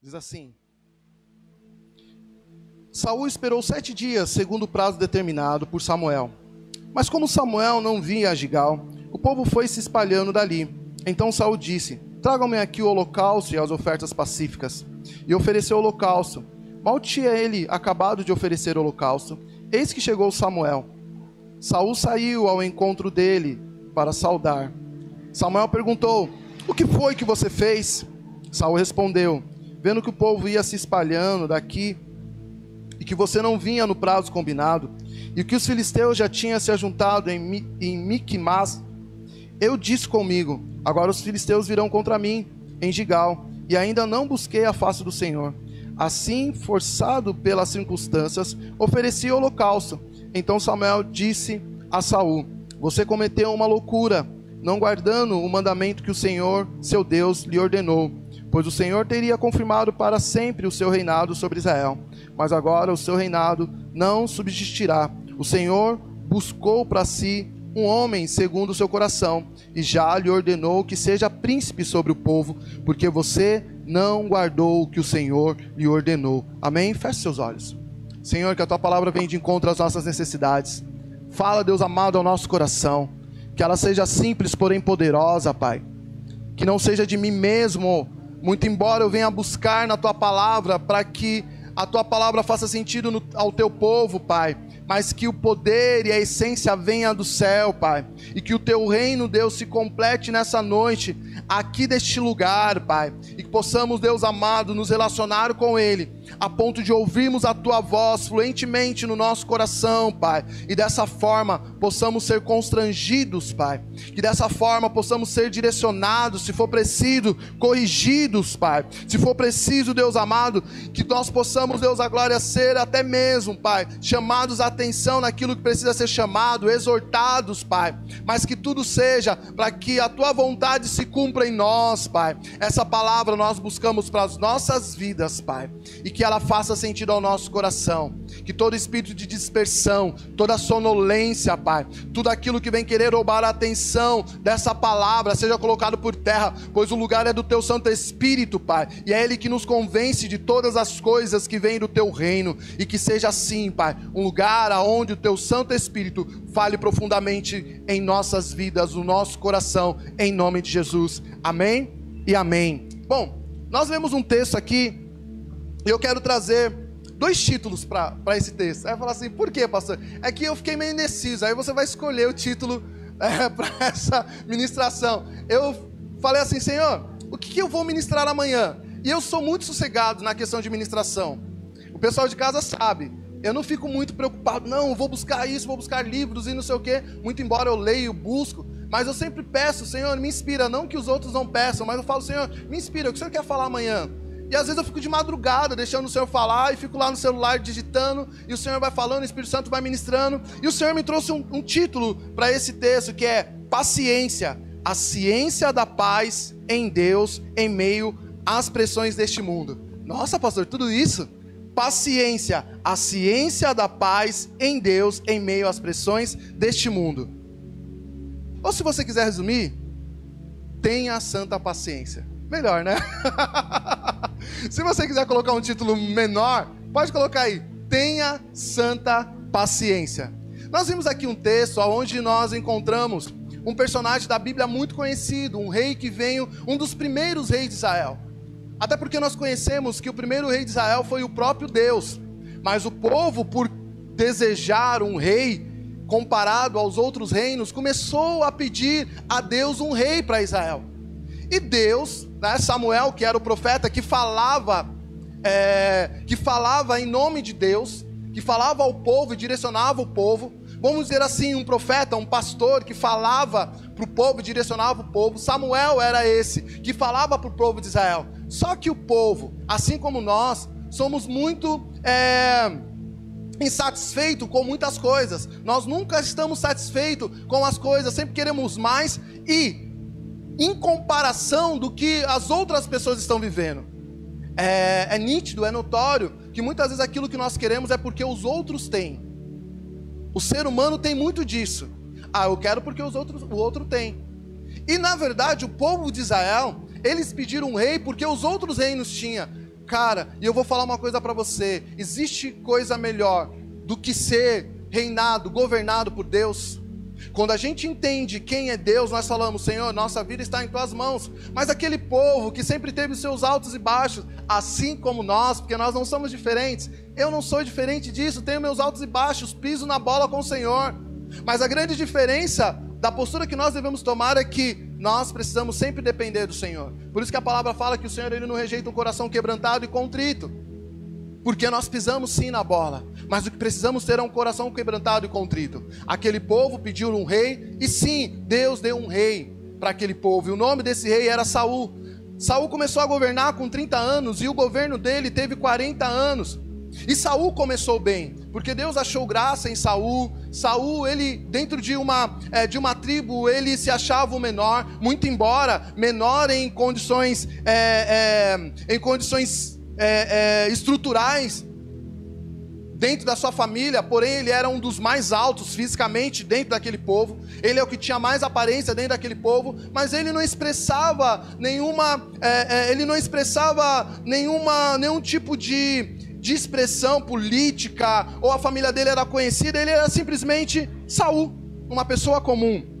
Diz assim: Saul esperou sete dias, segundo o prazo determinado por Samuel. Mas como Samuel não vinha a Gigal, o povo foi se espalhando dali. Então Saul disse: Tragam-me aqui o holocausto e as ofertas pacíficas. E ofereceu o holocausto. Mal tinha ele acabado de oferecer o holocausto, eis que chegou Samuel. Saul saiu ao encontro dele para saudar. Samuel perguntou: O que foi que você fez? Saul respondeu: Vendo que o povo ia se espalhando daqui e que você não vinha no prazo combinado, e que os filisteus já tinham se ajuntado em, em Miquimás, eu disse comigo: Agora os filisteus virão contra mim em Gigal, e ainda não busquei a face do Senhor. Assim, forçado pelas circunstâncias, ofereci holocausto. Então Samuel disse a Saul: Você cometeu uma loucura, não guardando o mandamento que o Senhor, seu Deus, lhe ordenou, pois o Senhor teria confirmado para sempre o seu reinado sobre Israel. Mas agora o seu reinado não subsistirá. O Senhor buscou para si um homem segundo o seu coração, e já lhe ordenou que seja príncipe sobre o povo, porque você não guardou o que o Senhor lhe ordenou. Amém? Feche seus olhos. Senhor, que a tua palavra venha de encontro às nossas necessidades. Fala, Deus amado, ao nosso coração. Que ela seja simples, porém poderosa, Pai. Que não seja de mim mesmo, muito embora eu venha buscar na tua palavra para que a tua palavra faça sentido no, ao teu povo, Pai mas que o poder e a essência venha do céu, Pai, e que o teu reino, Deus, se complete nessa noite, aqui deste lugar, Pai, e que possamos, Deus amado, nos relacionar com Ele, a ponto de ouvirmos a tua voz fluentemente no nosso coração, Pai, e dessa forma possamos ser constrangidos, Pai, que dessa forma possamos ser direcionados, se for preciso, corrigidos, Pai, se for preciso, Deus amado, que nós possamos, Deus a glória, ser até mesmo, Pai, chamados a atenção naquilo que precisa ser chamado, exortados, Pai, mas que tudo seja para que a tua vontade se cumpra em nós, Pai. Essa palavra nós buscamos para as nossas vidas, Pai, e que ela faça sentido ao nosso coração. Que todo espírito de dispersão, toda sonolência, Pai, tudo aquilo que vem querer roubar a atenção dessa palavra seja colocado por terra, pois o lugar é do teu Santo Espírito, Pai, e é ele que nos convence de todas as coisas que vêm do teu reino, e que seja assim, Pai, um lugar aonde o teu Santo Espírito fale profundamente em nossas vidas, no nosso coração, em nome de Jesus. Amém e amém. Bom, nós vemos um texto aqui e eu quero trazer dois títulos para esse texto. Aí vai falar assim, por quê, pastor? É que eu fiquei meio indeciso. Aí você vai escolher o título é, para essa ministração. Eu falei assim, Senhor, o que, que eu vou ministrar amanhã? E eu sou muito sossegado na questão de ministração. O pessoal de casa sabe. Eu não fico muito preocupado, não, vou buscar isso, vou buscar livros e não sei o quê. Muito embora eu leio, busco, mas eu sempre peço, Senhor, me inspira. Não que os outros não peçam, mas eu falo, Senhor, me inspira. O que o Senhor quer falar amanhã? E às vezes eu fico de madrugada, deixando o Senhor falar, e fico lá no celular digitando, e o Senhor vai falando, o Espírito Santo vai ministrando. E o Senhor me trouxe um, um título para esse texto, que é Paciência, a ciência da paz em Deus em meio às pressões deste mundo. Nossa, pastor, tudo isso? paciência, a ciência da paz em Deus em meio às pressões deste mundo. Ou se você quiser resumir, tenha santa paciência. Melhor, né? se você quiser colocar um título menor, pode colocar aí: tenha santa paciência. Nós vimos aqui um texto onde nós encontramos um personagem da Bíblia muito conhecido, um rei que veio, um dos primeiros reis de Israel. Até porque nós conhecemos que o primeiro rei de Israel foi o próprio Deus. Mas o povo, por desejar um rei comparado aos outros reinos, começou a pedir a Deus um rei para Israel. E Deus, né, Samuel, que era o profeta que falava, é, que falava em nome de Deus, que falava ao povo e direcionava o povo, vamos dizer assim, um profeta, um pastor que falava para o povo, direcionava o povo. Samuel era esse que falava para o povo de Israel. Só que o povo, assim como nós, somos muito é, insatisfeitos com muitas coisas. Nós nunca estamos satisfeitos com as coisas, sempre queremos mais e em comparação do que as outras pessoas estão vivendo. É, é nítido, é notório que muitas vezes aquilo que nós queremos é porque os outros têm. O ser humano tem muito disso. Ah, eu quero porque os outros, o outro tem. E na verdade, o povo de Israel eles pediram um rei porque os outros reinos tinham. Cara, e eu vou falar uma coisa para você: existe coisa melhor do que ser reinado, governado por Deus? Quando a gente entende quem é Deus, nós falamos, Senhor, nossa vida está em tuas mãos. Mas aquele povo que sempre teve seus altos e baixos, assim como nós, porque nós não somos diferentes, eu não sou diferente disso, tenho meus altos e baixos, piso na bola com o Senhor. Mas a grande diferença da postura que nós devemos tomar é que nós precisamos sempre depender do Senhor. Por isso que a palavra fala que o Senhor ele não rejeita um coração quebrantado e contrito. Porque nós pisamos sim na bola, mas o que precisamos ter é um coração quebrantado e contrito. Aquele povo pediu um rei, e sim, Deus deu um rei para aquele povo. E o nome desse rei era Saul. Saul começou a governar com 30 anos e o governo dele teve 40 anos. E Saul começou bem, porque Deus achou graça em Saul. Saul, ele dentro de uma é, de uma tribo, ele se achava o menor, muito embora menor em condições é, é, em condições é, é, estruturais dentro da sua família, porém ele era um dos mais altos fisicamente dentro daquele povo. Ele é o que tinha mais aparência dentro daquele povo, mas ele não expressava nenhuma, é, é, ele não expressava nenhuma, nenhum tipo de, de expressão política ou a família dele era conhecida. Ele era simplesmente Saul, uma pessoa comum.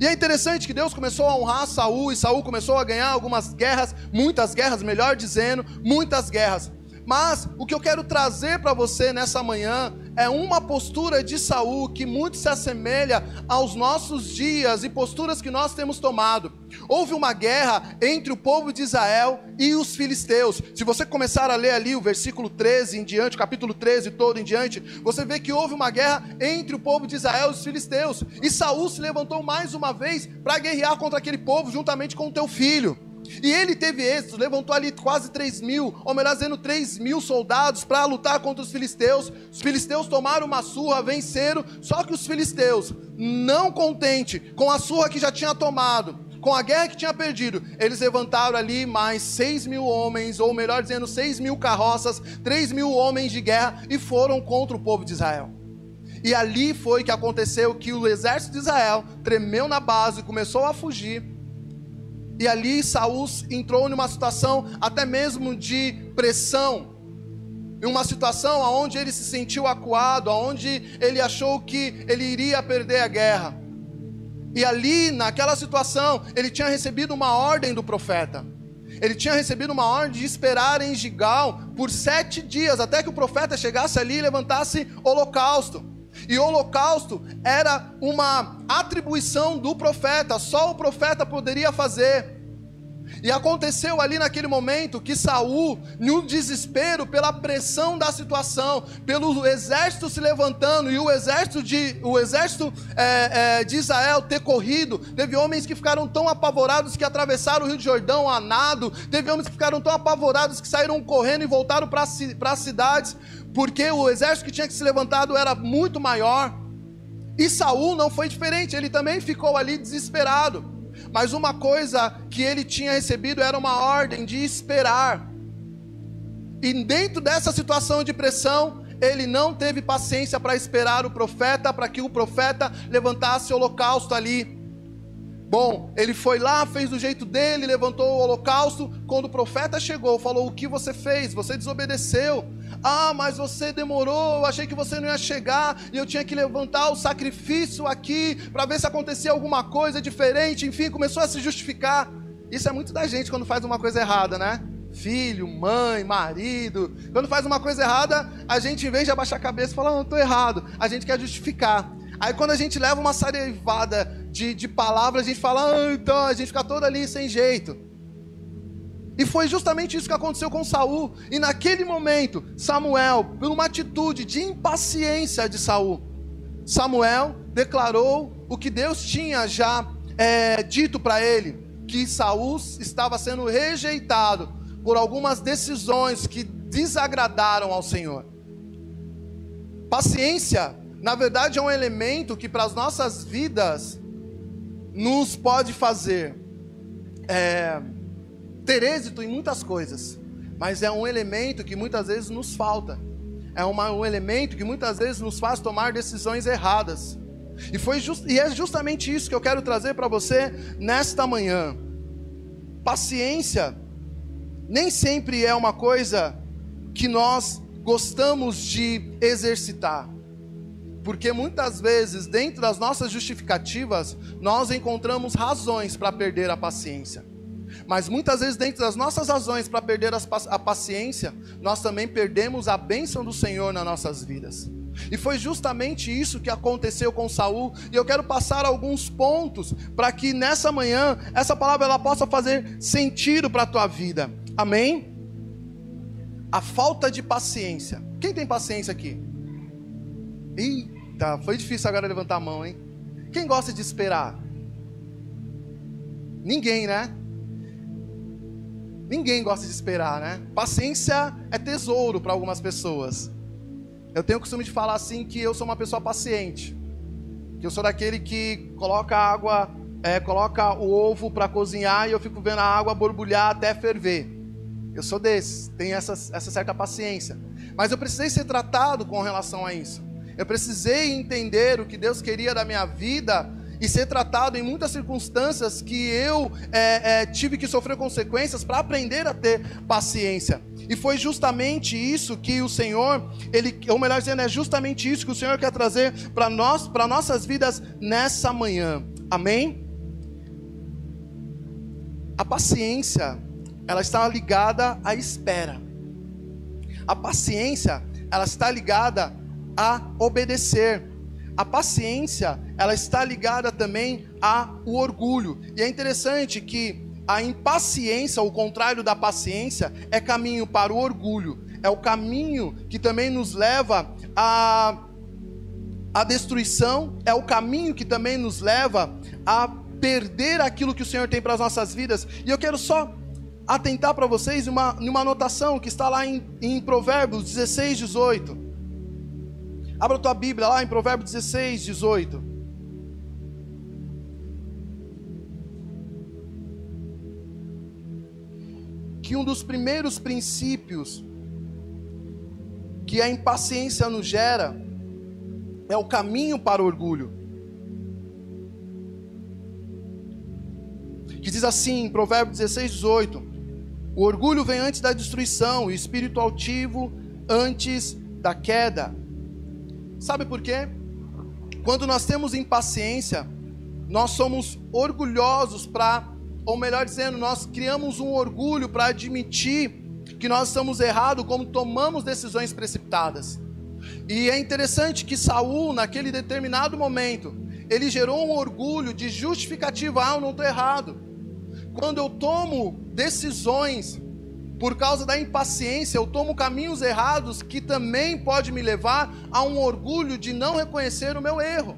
E é interessante que Deus começou a honrar Saul e Saul começou a ganhar algumas guerras, muitas guerras, melhor dizendo, muitas guerras. Mas o que eu quero trazer para você nessa manhã é uma postura de Saul que muito se assemelha aos nossos dias e posturas que nós temos tomado. Houve uma guerra entre o povo de Israel e os filisteus. Se você começar a ler ali o versículo 13 em diante, capítulo 13 todo em diante, você vê que houve uma guerra entre o povo de Israel e os filisteus. E Saul se levantou mais uma vez para guerrear contra aquele povo juntamente com o teu filho. E ele teve êxito, levantou ali quase 3 mil, ou melhor dizendo, 3 mil soldados para lutar contra os filisteus. Os filisteus tomaram uma surra, venceram, só que os filisteus, não contente com a surra que já tinha tomado, com a guerra que tinha perdido, eles levantaram ali mais 6 mil homens, ou melhor dizendo, 6 mil carroças, 3 mil homens de guerra e foram contra o povo de Israel. E ali foi que aconteceu que o exército de Israel tremeu na base, começou a fugir e ali Saul entrou numa situação até mesmo de pressão, em uma situação onde ele se sentiu acuado, onde ele achou que ele iria perder a guerra. E ali, naquela situação, ele tinha recebido uma ordem do profeta. Ele tinha recebido uma ordem de esperar em Gigal por sete dias, até que o profeta chegasse ali e levantasse holocausto. E holocausto era uma atribuição do profeta, só o profeta poderia fazer. E aconteceu ali naquele momento que Saul, no desespero pela pressão da situação, pelo exército se levantando e o exército de, o exército, é, é, de Israel ter corrido, teve homens que ficaram tão apavorados que atravessaram o Rio de Jordão a nado, teve homens que ficaram tão apavorados que saíram correndo e voltaram para as cidades, porque o exército que tinha que se levantado era muito maior. E Saul não foi diferente, ele também ficou ali desesperado. Mas uma coisa que ele tinha recebido era uma ordem de esperar. E dentro dessa situação de pressão, ele não teve paciência para esperar o profeta, para que o profeta levantasse o holocausto ali. Bom, ele foi lá, fez do jeito dele, levantou o holocausto. Quando o profeta chegou, falou: O que você fez? Você desobedeceu. Ah, mas você demorou, eu achei que você não ia chegar e eu tinha que levantar o sacrifício aqui para ver se acontecia alguma coisa diferente. Enfim, começou a se justificar. Isso é muito da gente quando faz uma coisa errada, né? Filho, mãe, marido. Quando faz uma coisa errada, a gente, em vez de abaixar a cabeça e falar, não, estou errado, a gente quer justificar. Aí quando a gente leva uma sarevada de, de palavras, a gente fala, ah, então, a gente fica todo ali sem jeito. E foi justamente isso que aconteceu com Saul. E naquele momento, Samuel, por uma atitude de impaciência de Saul, Samuel declarou o que Deus tinha já é, dito para ele, que Saul estava sendo rejeitado por algumas decisões que desagradaram ao Senhor. Paciência na verdade, é um elemento que para as nossas vidas nos pode fazer é, ter êxito em muitas coisas, mas é um elemento que muitas vezes nos falta. É uma, um elemento que muitas vezes nos faz tomar decisões erradas. E, foi just, e é justamente isso que eu quero trazer para você nesta manhã. Paciência nem sempre é uma coisa que nós gostamos de exercitar. Porque muitas vezes, dentro das nossas justificativas, nós encontramos razões para perder a paciência. Mas muitas vezes, dentro das nossas razões para perder a paciência, nós também perdemos a bênção do Senhor nas nossas vidas. E foi justamente isso que aconteceu com Saul, e eu quero passar alguns pontos para que nessa manhã essa palavra ela possa fazer sentido para a tua vida. Amém? A falta de paciência. Quem tem paciência aqui? Eita, foi difícil agora levantar a mão, hein? Quem gosta de esperar? Ninguém, né? Ninguém gosta de esperar, né? Paciência é tesouro para algumas pessoas. Eu tenho o costume de falar assim que eu sou uma pessoa paciente. Que eu sou daquele que coloca água, é, coloca o ovo para cozinhar e eu fico vendo a água borbulhar até ferver. Eu sou desse, tenho essa, essa certa paciência. Mas eu precisei ser tratado com relação a isso. Eu precisei entender o que Deus queria da minha vida e ser tratado em muitas circunstâncias que eu é, é, tive que sofrer consequências para aprender a ter paciência. E foi justamente isso que o Senhor, ele, ou melhor dizendo, é justamente isso que o Senhor quer trazer para nós, para nossas vidas nessa manhã. Amém? A paciência, ela está ligada à espera. A paciência, ela está ligada a obedecer. A paciência, ela está ligada também ao orgulho. E é interessante que a impaciência, o contrário da paciência, é caminho para o orgulho. É o caminho que também nos leva à, à destruição, é o caminho que também nos leva a perder aquilo que o Senhor tem para as nossas vidas. E eu quero só atentar para vocês uma, uma anotação que está lá em, em Provérbios 16, 18. Abra a tua Bíblia lá em Provérbios 16, 18. Que um dos primeiros princípios que a impaciência nos gera é o caminho para o orgulho. Que diz assim, em Provérbios 16, 18: O orgulho vem antes da destruição, e o espírito altivo antes da queda. Sabe por quê? Quando nós temos impaciência, nós somos orgulhosos para, ou melhor dizendo, nós criamos um orgulho para admitir que nós estamos errados como tomamos decisões precipitadas. E é interessante que Saul, naquele determinado momento, ele gerou um orgulho de justificativa, ah, eu não estou errado. Quando eu tomo decisões por causa da impaciência, eu tomo caminhos errados que também pode me levar a um orgulho de não reconhecer o meu erro.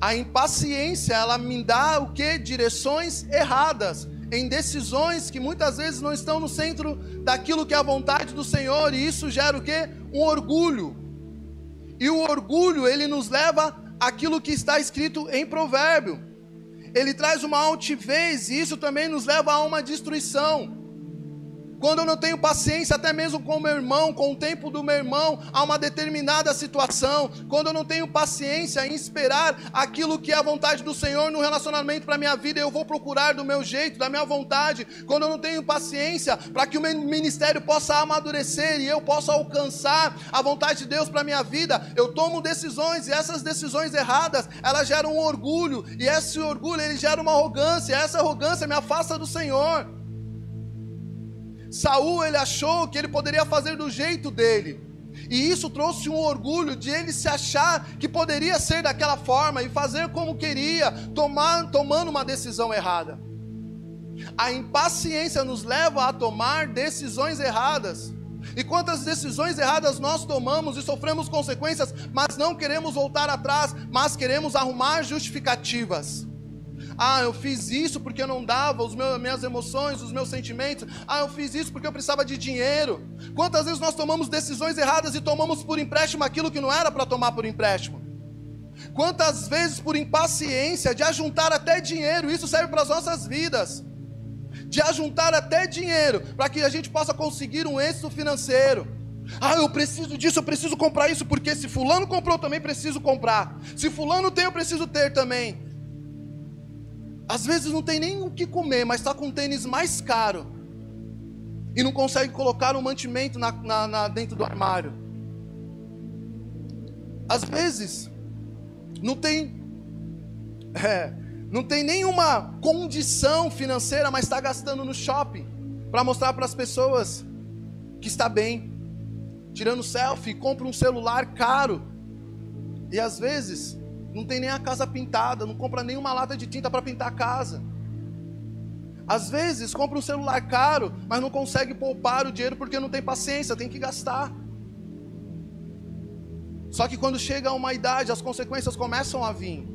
A impaciência, ela me dá o que? Direções erradas, em decisões que muitas vezes não estão no centro daquilo que é a vontade do Senhor, e isso gera o que? Um orgulho. E o orgulho, ele nos leva àquilo que está escrito em Provérbio ele traz uma altivez e isso também nos leva a uma destruição. Quando eu não tenho paciência, até mesmo com o meu irmão, com o tempo do meu irmão, a uma determinada situação. Quando eu não tenho paciência em esperar aquilo que é a vontade do Senhor no relacionamento para a minha vida, eu vou procurar do meu jeito, da minha vontade. Quando eu não tenho paciência para que o meu ministério possa amadurecer e eu possa alcançar a vontade de Deus para a minha vida, eu tomo decisões e essas decisões erradas, elas geram um orgulho e esse orgulho ele gera uma arrogância, essa arrogância me afasta do Senhor. Saul ele achou que ele poderia fazer do jeito dele. E isso trouxe um orgulho de ele se achar que poderia ser daquela forma e fazer como queria, tomar, tomando uma decisão errada. A impaciência nos leva a tomar decisões erradas. E quantas decisões erradas nós tomamos e sofremos consequências, mas não queremos voltar atrás, mas queremos arrumar justificativas. Ah, eu fiz isso porque eu não dava os meus, minhas emoções, os meus sentimentos. Ah, eu fiz isso porque eu precisava de dinheiro. Quantas vezes nós tomamos decisões erradas e tomamos por empréstimo aquilo que não era para tomar por empréstimo? Quantas vezes por impaciência de ajuntar até dinheiro, isso serve para as nossas vidas. De ajuntar até dinheiro para que a gente possa conseguir um êxito financeiro. Ah, eu preciso disso, eu preciso comprar isso, porque se fulano comprou, também preciso comprar. Se fulano tem, eu preciso ter também. Às vezes não tem nem o que comer, mas está com um tênis mais caro. E não consegue colocar um mantimento na, na, na, dentro do armário. Às vezes, não tem. É, não tem nenhuma condição financeira, mas está gastando no shopping para mostrar para as pessoas que está bem. Tirando selfie, compra um celular caro. E às vezes não tem nem a casa pintada, não compra nenhuma lata de tinta para pintar a casa. Às vezes compra um celular caro, mas não consegue poupar o dinheiro porque não tem paciência, tem que gastar. Só que quando chega a uma idade, as consequências começam a vir.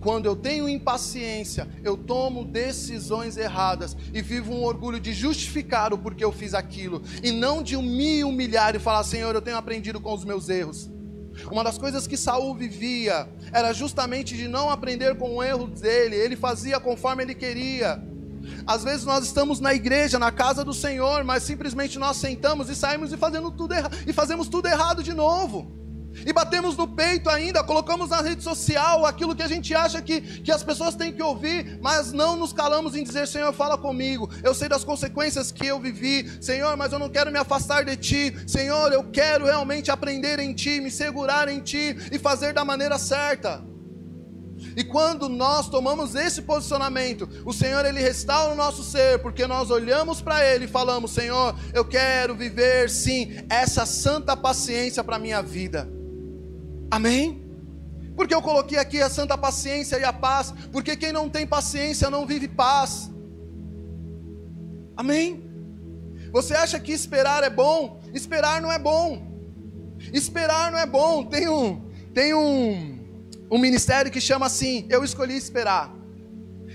Quando eu tenho impaciência, eu tomo decisões erradas e vivo um orgulho de justificar o porquê eu fiz aquilo e não de me humilhar e falar: Senhor, eu tenho aprendido com os meus erros. Uma das coisas que Saul vivia era justamente de não aprender com o erro dele, ele fazia conforme ele queria. Às vezes nós estamos na igreja, na casa do Senhor, mas simplesmente nós sentamos e saímos e fazendo tudo errado e fazemos tudo errado de novo. E batemos no peito ainda, colocamos na rede social aquilo que a gente acha que, que as pessoas têm que ouvir, mas não nos calamos em dizer: Senhor, fala comigo. Eu sei das consequências que eu vivi, Senhor, mas eu não quero me afastar de Ti. Senhor, eu quero realmente aprender em Ti, me segurar em Ti e fazer da maneira certa. E quando nós tomamos esse posicionamento, o Senhor ele restaura o nosso ser, porque nós olhamos para ele e falamos: Senhor, eu quero viver sim essa santa paciência para minha vida. Amém? Porque eu coloquei aqui a santa paciência e a paz, porque quem não tem paciência não vive paz. Amém? Você acha que esperar é bom? Esperar não é bom. Esperar não é bom. Tem um, tem um, um ministério que chama assim: Eu escolhi esperar.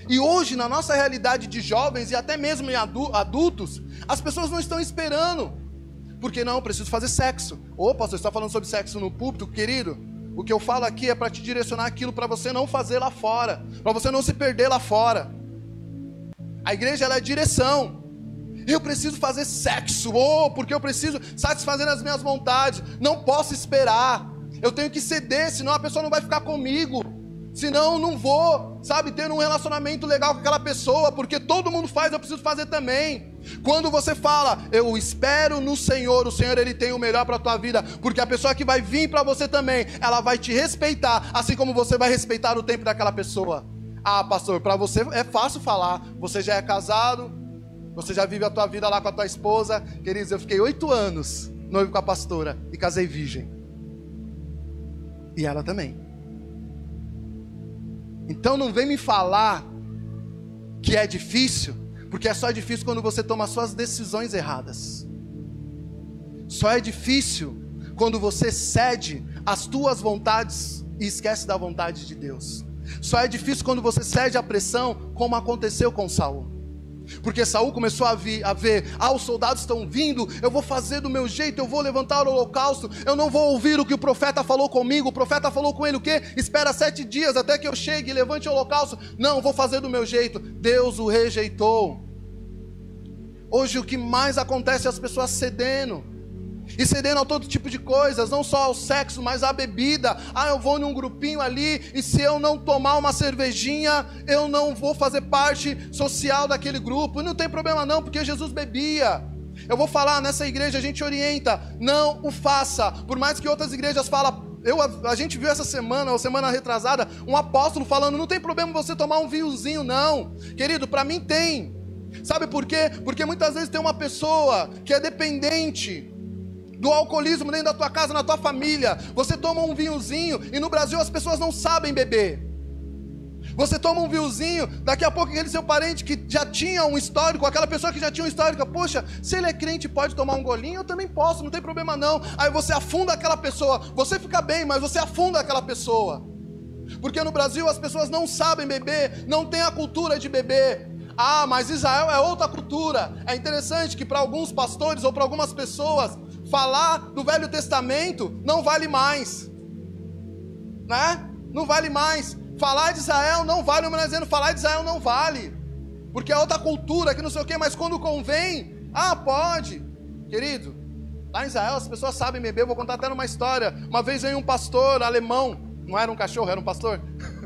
E hoje, na nossa realidade de jovens e até mesmo em adultos, as pessoas não estão esperando. Porque não, preciso fazer sexo. Opa, você está falando sobre sexo no púlpito, querido? O que eu falo aqui é para te direcionar aquilo para você não fazer lá fora, para você não se perder lá fora. A igreja ela é direção. Eu preciso fazer sexo, oh, porque eu preciso satisfazer as minhas vontades. Não posso esperar. Eu tenho que ceder, senão a pessoa não vai ficar comigo. Senão eu não vou, sabe, ter um relacionamento legal com aquela pessoa, porque todo mundo faz, eu preciso fazer também. Quando você fala, eu espero no Senhor, o Senhor ele tem o melhor para a tua vida, porque a pessoa que vai vir para você também, ela vai te respeitar, assim como você vai respeitar o tempo daquela pessoa. Ah, pastor, para você é fácil falar, você já é casado, você já vive a tua vida lá com a tua esposa. Queridos, eu fiquei oito anos noivo com a pastora e casei virgem. E ela também. Então não vem me falar que é difícil, porque é só difícil quando você toma suas decisões erradas. Só é difícil quando você cede às tuas vontades e esquece da vontade de Deus. Só é difícil quando você cede à pressão, como aconteceu com Saul. Porque Saul começou a, vir, a ver, ah, os soldados estão vindo, eu vou fazer do meu jeito, eu vou levantar o holocausto, eu não vou ouvir o que o profeta falou comigo, o profeta falou com ele o quê? Espera sete dias até que eu chegue e levante o holocausto. Não, vou fazer do meu jeito. Deus o rejeitou. Hoje o que mais acontece é as pessoas cedendo. E cedendo a todo tipo de coisas, não só ao sexo, mas à bebida. Ah, eu vou num grupinho ali e se eu não tomar uma cervejinha, eu não vou fazer parte social daquele grupo. E não tem problema não, porque Jesus bebia. Eu vou falar nessa igreja, a gente orienta, não o faça. Por mais que outras igrejas falam, eu, a, a, gente viu essa semana, ou semana retrasada, um apóstolo falando: não tem problema você tomar um vinhozinho, não. Querido, para mim tem. Sabe por quê? Porque muitas vezes tem uma pessoa que é dependente do alcoolismo dentro da tua casa, na tua família. Você toma um vinhozinho e no Brasil as pessoas não sabem beber. Você toma um vinhozinho, daqui a pouco aquele seu parente que já tinha um histórico, aquela pessoa que já tinha um histórico, poxa, se ele é crente pode tomar um golinho, eu também posso, não tem problema não. Aí você afunda aquela pessoa, você fica bem, mas você afunda aquela pessoa. Porque no Brasil as pessoas não sabem beber, não tem a cultura de beber. Ah, mas Israel é outra cultura. É interessante que para alguns pastores ou para algumas pessoas, falar do Velho Testamento não vale mais. Né? Não vale mais. Falar de Israel não vale, o dizendo falar de Israel não vale. Porque é outra cultura, que não sei o quê, mas quando convém, ah, pode. Querido, lá em Israel as pessoas sabem beber, vou contar até uma história. Uma vez veio um pastor alemão, não era um cachorro, era um pastor.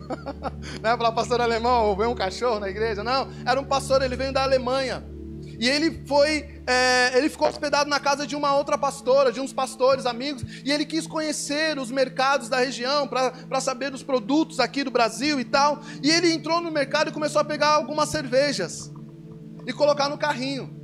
não é para pastor alemão, ou veio um cachorro na igreja, não. Era um pastor, ele veio da Alemanha. E ele foi, é, ele ficou hospedado na casa de uma outra pastora, de uns pastores amigos, e ele quis conhecer os mercados da região para saber dos produtos aqui do Brasil e tal. E ele entrou no mercado e começou a pegar algumas cervejas e colocar no carrinho.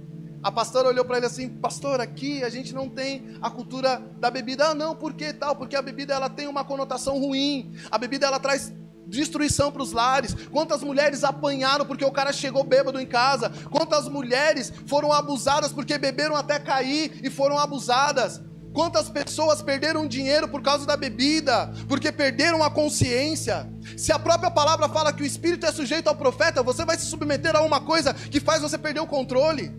A pastora olhou para ele assim, pastor, aqui a gente não tem a cultura da bebida. Ah, não, por que tal? Porque a bebida ela tem uma conotação ruim. A bebida ela traz destruição para os lares. Quantas mulheres apanharam porque o cara chegou bêbado em casa? Quantas mulheres foram abusadas porque beberam até cair e foram abusadas? Quantas pessoas perderam dinheiro por causa da bebida, porque perderam a consciência? Se a própria palavra fala que o espírito é sujeito ao profeta, você vai se submeter a uma coisa que faz você perder o controle.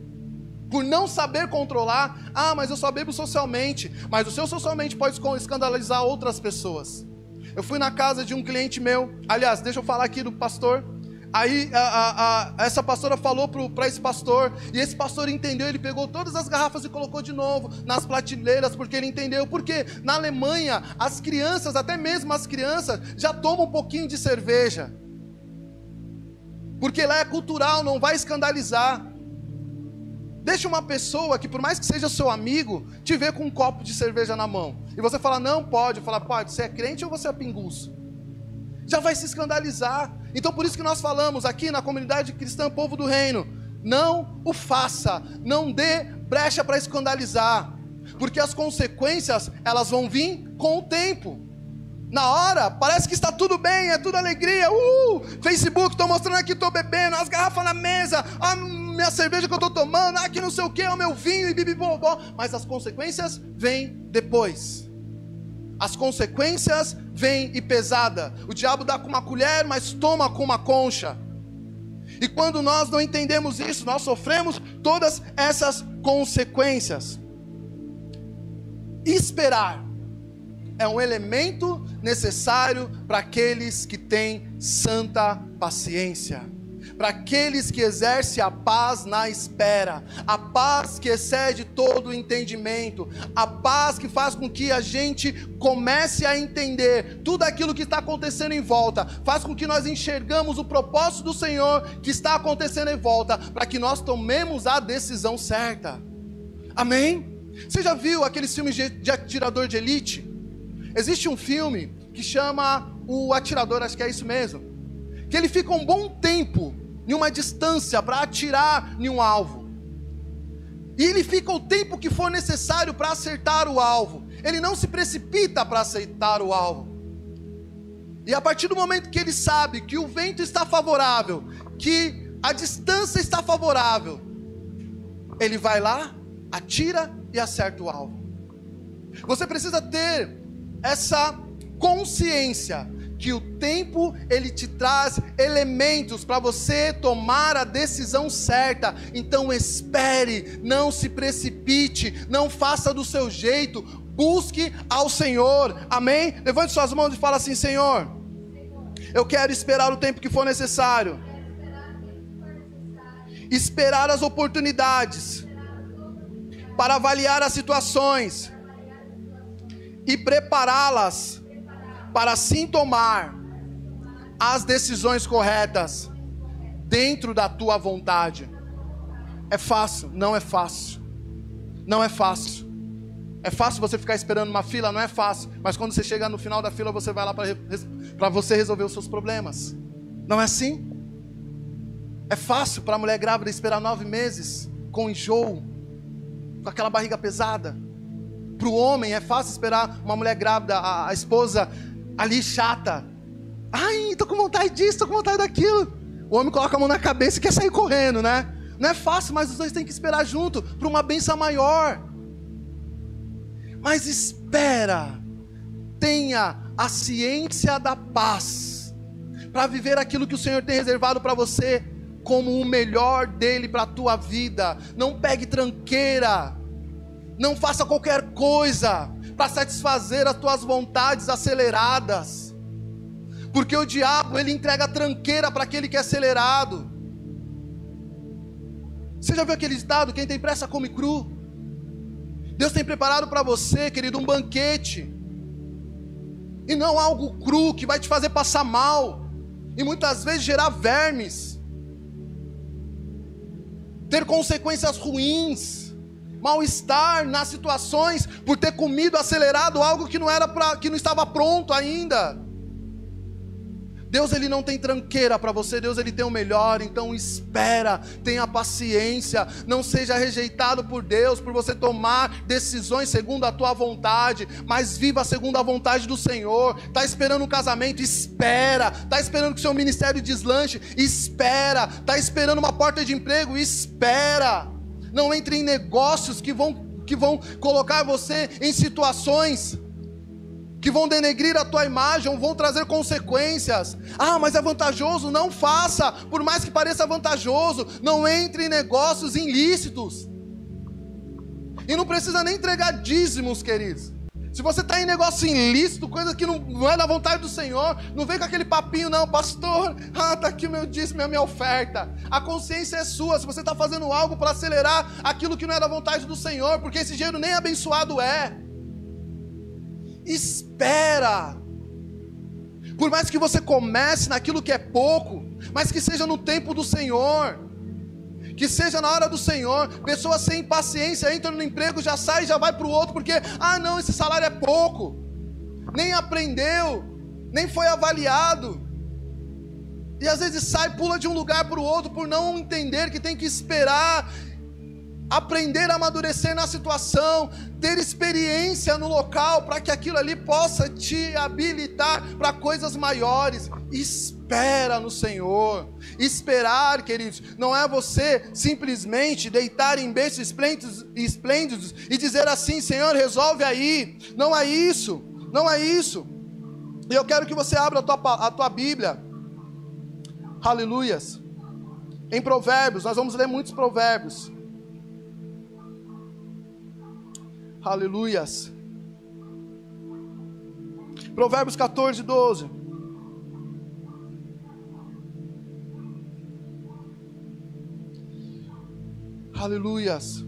Por não saber controlar, ah, mas eu só bebo socialmente. Mas o seu socialmente pode escandalizar outras pessoas. Eu fui na casa de um cliente meu, aliás, deixa eu falar aqui do pastor. Aí a, a, a, essa pastora falou para esse pastor, e esse pastor entendeu, ele pegou todas as garrafas e colocou de novo nas prateleiras, porque ele entendeu. Porque na Alemanha, as crianças, até mesmo as crianças, já tomam um pouquinho de cerveja. Porque lá é cultural, não vai escandalizar. Deixa uma pessoa que, por mais que seja seu amigo, te ver com um copo de cerveja na mão. E você fala, não pode. Fala, pode, você é crente ou você é pinguço? Já vai se escandalizar. Então, por isso que nós falamos aqui na comunidade cristã, povo do reino: não o faça, não dê brecha para escandalizar, porque as consequências elas vão vir com o tempo. Na hora, parece que está tudo bem, é tudo alegria. Uh! Facebook, estou mostrando aqui, estou bebendo, as garrafas na mesa, a minha cerveja que eu estou tomando, aqui não sei o que, o meu vinho e bibibobó. Mas as consequências vêm depois. As consequências vêm e pesada. O diabo dá com uma colher, mas toma com uma concha. E quando nós não entendemos isso, nós sofremos todas essas consequências. Esperar é um elemento necessário para aqueles que têm santa paciência, para aqueles que exercem a paz na espera, a paz que excede todo o entendimento, a paz que faz com que a gente comece a entender tudo aquilo que está acontecendo em volta, faz com que nós enxergamos o propósito do Senhor que está acontecendo em volta, para que nós tomemos a decisão certa. Amém? Você já viu aqueles filmes de atirador de elite? Existe um filme que chama O Atirador, acho que é isso mesmo. Que ele fica um bom tempo em uma distância para atirar em um alvo. E ele fica o tempo que for necessário para acertar o alvo. Ele não se precipita para acertar o alvo. E a partir do momento que ele sabe que o vento está favorável, que a distância está favorável, ele vai lá, atira e acerta o alvo. Você precisa ter essa consciência que o tempo ele te traz elementos para você tomar a decisão certa. Então espere, não se precipite, não faça do seu jeito, busque ao Senhor. Amém? Levante suas mãos e fala assim: Senhor, eu quero esperar o tempo que for necessário. Esperar as oportunidades para avaliar as situações e prepará-las para assim tomar as decisões corretas dentro da tua vontade. É fácil? Não é fácil. Não é fácil. É fácil você ficar esperando uma fila? Não é fácil. Mas quando você chega no final da fila, você vai lá para você resolver os seus problemas. Não é assim? É fácil para a mulher grávida esperar nove meses com enjoo, com aquela barriga pesada. Para o homem é fácil esperar uma mulher grávida, a, a esposa ali chata. Ai, tô com vontade disso, tô com vontade daquilo. O homem coloca a mão na cabeça e quer sair correndo, né? Não é fácil, mas os dois têm que esperar junto para uma benção maior. Mas espera, tenha a ciência da paz para viver aquilo que o Senhor tem reservado para você como o melhor dele para a tua vida. Não pegue tranqueira. Não faça qualquer coisa para satisfazer as tuas vontades aceleradas. Porque o diabo, ele entrega tranqueira para aquele que é acelerado. Você já viu aquele ditado: quem tem pressa come cru? Deus tem preparado para você, querido, um banquete. E não algo cru que vai te fazer passar mal. e muitas vezes gerar vermes, ter consequências ruins, mal-estar nas situações por ter comido acelerado algo que não era para que não estava pronto ainda. Deus ele não tem tranqueira para você, Deus ele tem o melhor, então espera, tenha paciência, não seja rejeitado por Deus por você tomar decisões segundo a tua vontade, mas viva segundo a vontade do Senhor. Tá esperando um casamento, espera. Tá esperando que seu ministério deslanche, espera. Tá esperando uma porta de emprego, espera. Não entre em negócios que vão que vão colocar você em situações que vão denegrir a tua imagem, vão trazer consequências. Ah, mas é vantajoso, não faça, por mais que pareça vantajoso, não entre em negócios ilícitos. E não precisa nem entregar dízimos, queridos. Se você está em negócio ilícito, coisa que não é da vontade do Senhor, não vem com aquele papinho, não, pastor. Ah, está aqui o meu dízimo, a minha oferta. A consciência é sua. Se você está fazendo algo para acelerar aquilo que não é da vontade do Senhor, porque esse dinheiro nem abençoado é espera. Por mais que você comece naquilo que é pouco, mas que seja no tempo do Senhor, que seja na hora do Senhor. Pessoas sem paciência entram no emprego, já sai, já vai para o outro, porque, ah, não, esse salário é pouco, nem aprendeu, nem foi avaliado. E às vezes sai, pula de um lugar para o outro por não entender que tem que esperar aprender a amadurecer na situação, ter experiência no local, para que aquilo ali possa te habilitar para coisas maiores. Espera no Senhor. Esperar, queridos, não é você simplesmente deitar em berços esplêndidos, e dizer assim: Senhor, resolve aí. Não é isso, não é isso. E eu quero que você abra a tua, a tua Bíblia. Aleluias. Em Provérbios, nós vamos ler muitos provérbios. Aleluias. Provérbios 14, 12. Aleluias.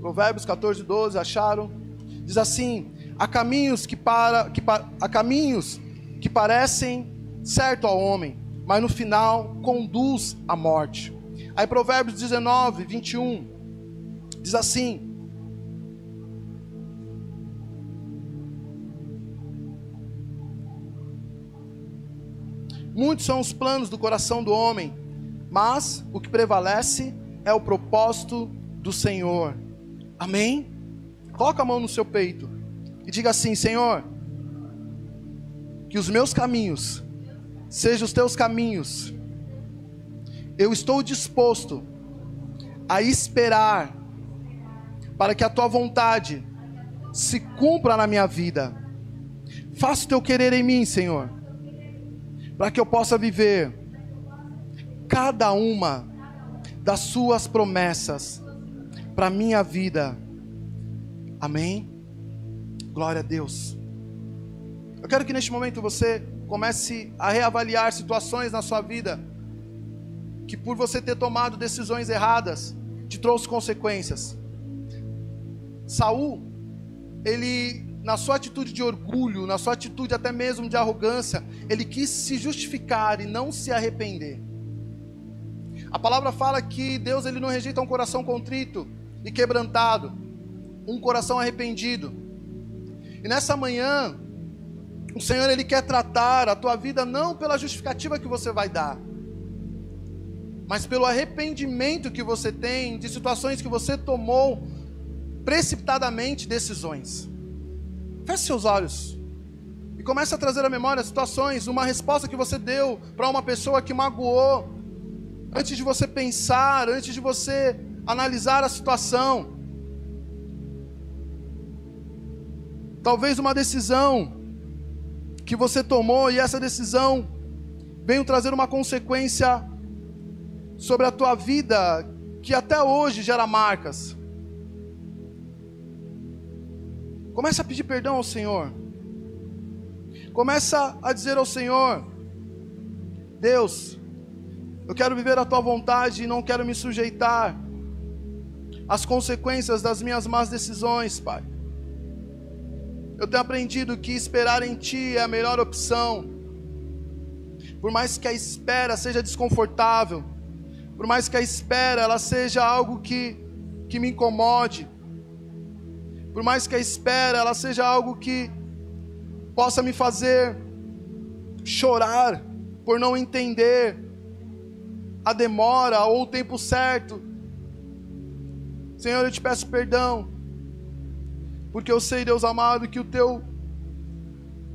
Provérbios 14, 12, acharam? Diz assim: há caminhos que para, que há caminhos que parecem certo ao homem, mas no final conduz à morte. Aí Provérbios 19, 21 diz assim: Muitos são os planos do coração do homem, mas o que prevalece é o propósito do Senhor. Amém? Coloca a mão no seu peito e diga assim: Senhor, que os meus caminhos sejam os teus caminhos eu estou disposto a esperar para que a tua vontade se cumpra na minha vida. Faça o teu querer em mim, Senhor, para que eu possa viver cada uma das suas promessas para minha vida. Amém. Glória a Deus. Eu quero que neste momento você comece a reavaliar situações na sua vida que por você ter tomado decisões erradas, te trouxe consequências. Saul, ele na sua atitude de orgulho, na sua atitude até mesmo de arrogância, ele quis se justificar e não se arrepender. A palavra fala que Deus ele não rejeita um coração contrito e quebrantado, um coração arrependido. E nessa manhã, o Senhor ele quer tratar a tua vida não pela justificativa que você vai dar, mas pelo arrependimento que você tem de situações que você tomou precipitadamente decisões. Feche seus olhos e comece a trazer à memória situações, uma resposta que você deu para uma pessoa que magoou, antes de você pensar, antes de você analisar a situação. Talvez uma decisão que você tomou e essa decisão veio trazer uma consequência sobre a tua vida que até hoje gera marcas. Começa a pedir perdão ao Senhor. Começa a dizer ao Senhor: Deus, eu quero viver a tua vontade e não quero me sujeitar às consequências das minhas más decisões, Pai. Eu tenho aprendido que esperar em Ti é a melhor opção. Por mais que a espera seja desconfortável, por mais que a espera ela seja algo que, que me incomode, por mais que a espera ela seja algo que possa me fazer chorar por não entender a demora ou o tempo certo. Senhor, eu te peço perdão, porque eu sei, Deus amado, que o teu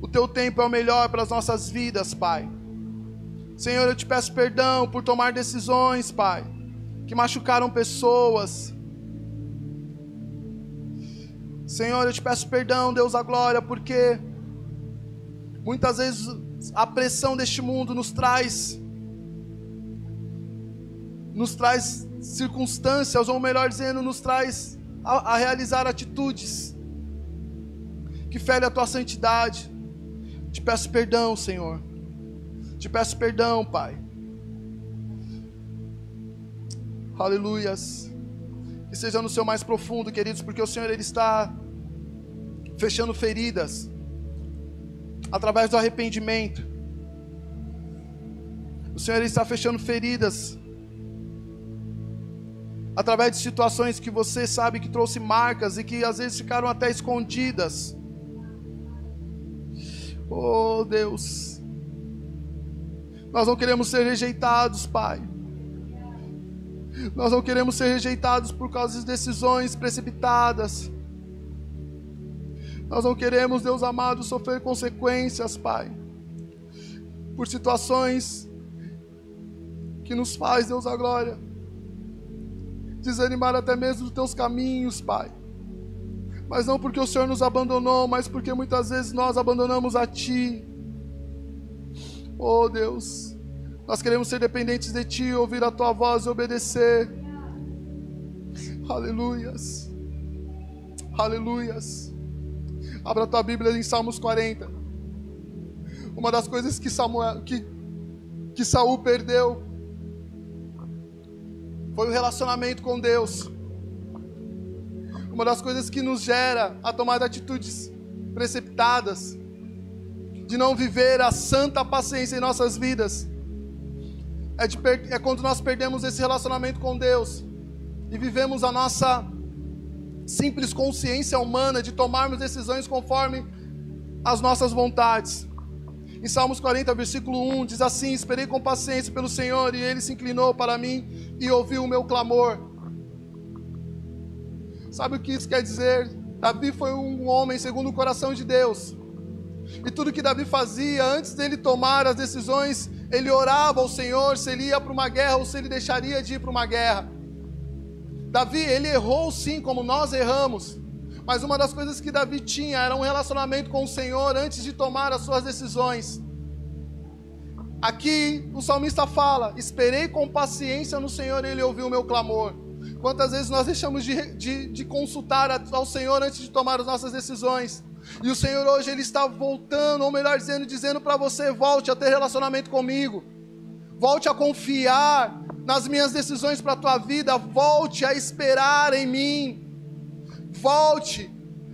o teu tempo é o melhor para as nossas vidas, Pai. Senhor, eu te peço perdão por tomar decisões, Pai, que machucaram pessoas. Senhor, eu te peço perdão, Deus a glória, porque muitas vezes a pressão deste mundo nos traz nos traz circunstâncias, ou melhor dizendo, nos traz a, a realizar atitudes que ferem a tua santidade. Te peço perdão, Senhor. Te peço perdão, Pai. Aleluias. Que seja no seu mais profundo, queridos, porque o Senhor ele está fechando feridas através do arrependimento. O Senhor ele está fechando feridas através de situações que você sabe que trouxe marcas e que às vezes ficaram até escondidas. Oh Deus, nós não queremos ser rejeitados, Pai. Nós não queremos ser rejeitados por causa de decisões precipitadas. Nós não queremos, Deus amado, sofrer consequências, Pai, por situações que nos faz, Deus a glória desanimar até mesmo dos teus caminhos, Pai. Mas não porque o Senhor nos abandonou, mas porque muitas vezes nós abandonamos a Ti. Oh Deus, nós queremos ser dependentes de Ti, ouvir a Tua voz e obedecer. Aleluias, aleluias. Abra a tua Bíblia em Salmos 40. Uma das coisas que Samuel, que, que Saul perdeu foi o relacionamento com Deus. Uma das coisas que nos gera a tomar atitudes precipitadas, de não viver a santa paciência em nossas vidas, é, de, é quando nós perdemos esse relacionamento com Deus e vivemos a nossa simples consciência humana de tomarmos decisões conforme as nossas vontades. Em Salmos 40, versículo 1, diz assim: Esperei com paciência pelo Senhor, e ele se inclinou para mim e ouviu o meu clamor. Sabe o que isso quer dizer? Davi foi um homem segundo o coração de Deus. E tudo que Davi fazia antes dele tomar as decisões, ele orava ao Senhor se ele ia para uma guerra ou se ele deixaria de ir para uma guerra. Davi, ele errou sim, como nós erramos. Mas uma das coisas que Davi tinha era um relacionamento com o Senhor antes de tomar as suas decisões. Aqui o salmista fala: Esperei com paciência no Senhor e ele ouviu o meu clamor. Quantas vezes nós deixamos de, de, de consultar ao Senhor antes de tomar as nossas decisões? E o Senhor hoje ele está voltando, ou melhor dizendo, dizendo para você: volte a ter relacionamento comigo, volte a confiar nas minhas decisões para a tua vida, volte a esperar em mim volte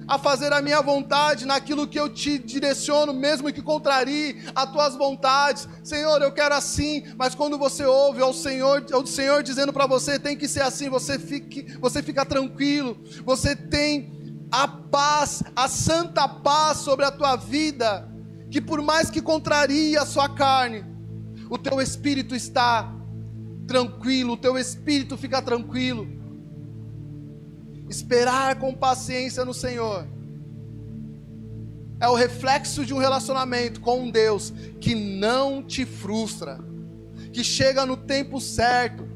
a fazer a minha vontade naquilo que eu te direciono, mesmo que contrarie as tuas vontades. Senhor, eu quero assim, mas quando você ouve ao Senhor, ao Senhor dizendo para você tem que ser assim, você fique, você fica tranquilo. Você tem a paz, a santa paz sobre a tua vida, que por mais que contrarie a sua carne, o teu espírito está tranquilo, o teu espírito fica tranquilo. Esperar com paciência no Senhor é o reflexo de um relacionamento com um Deus que não te frustra, que chega no tempo certo,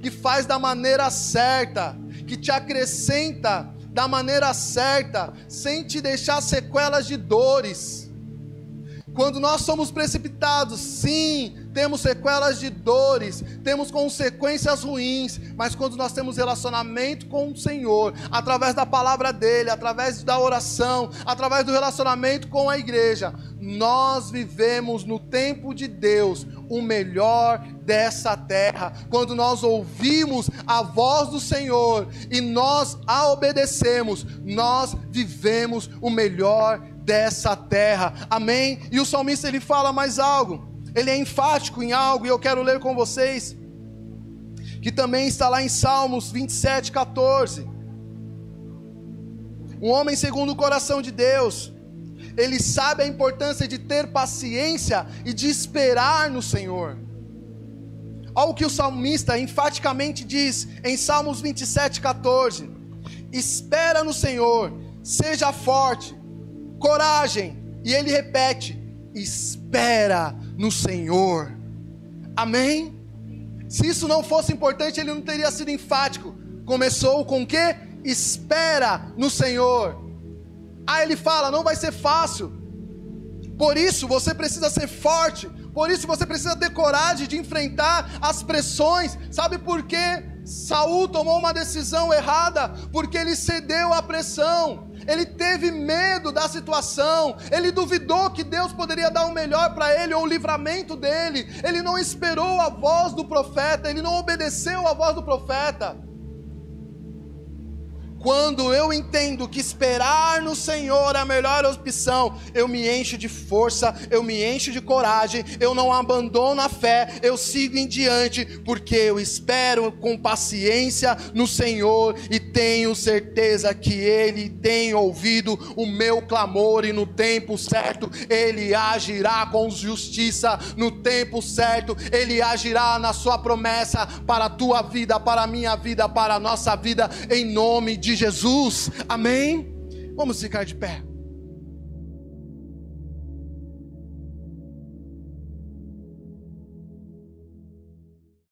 que faz da maneira certa, que te acrescenta da maneira certa, sem te deixar sequelas de dores. Quando nós somos precipitados, sim, temos sequelas de dores, temos consequências ruins, mas quando nós temos relacionamento com o Senhor, através da palavra dele, através da oração, através do relacionamento com a igreja, nós vivemos no tempo de Deus o melhor dessa terra. Quando nós ouvimos a voz do Senhor e nós a obedecemos, nós vivemos o melhor dessa terra. Amém? E o salmista ele fala mais algo. Ele é enfático em algo e eu quero ler com vocês. Que também está lá em Salmos 27, 14. Um homem segundo o coração de Deus, ele sabe a importância de ter paciência e de esperar no Senhor. Olha o que o salmista enfaticamente diz em Salmos 27, 14: Espera no Senhor, seja forte, coragem, e ele repete: espera no Senhor. Amém? Se isso não fosse importante, ele não teria sido enfático. Começou com o que? Espera no Senhor. Aí ele fala: não vai ser fácil. Por isso você precisa ser forte. Por isso você precisa ter coragem de enfrentar as pressões. Sabe por quê? Saul tomou uma decisão errada porque ele cedeu à pressão. Ele teve medo da situação, ele duvidou que Deus poderia dar o melhor para ele ou o livramento dele. Ele não esperou a voz do profeta, ele não obedeceu à voz do profeta. Quando eu entendo que esperar no Senhor é a melhor opção, eu me encho de força, eu me encho de coragem, eu não abandono a fé, eu sigo em diante, porque eu espero com paciência no Senhor e tenho certeza que Ele tem ouvido o meu clamor e no tempo certo Ele agirá com justiça, no tempo certo Ele agirá na Sua promessa para a tua vida, para a minha vida, para a nossa vida, em nome de de Jesus. Amém? Vamos ficar de pé.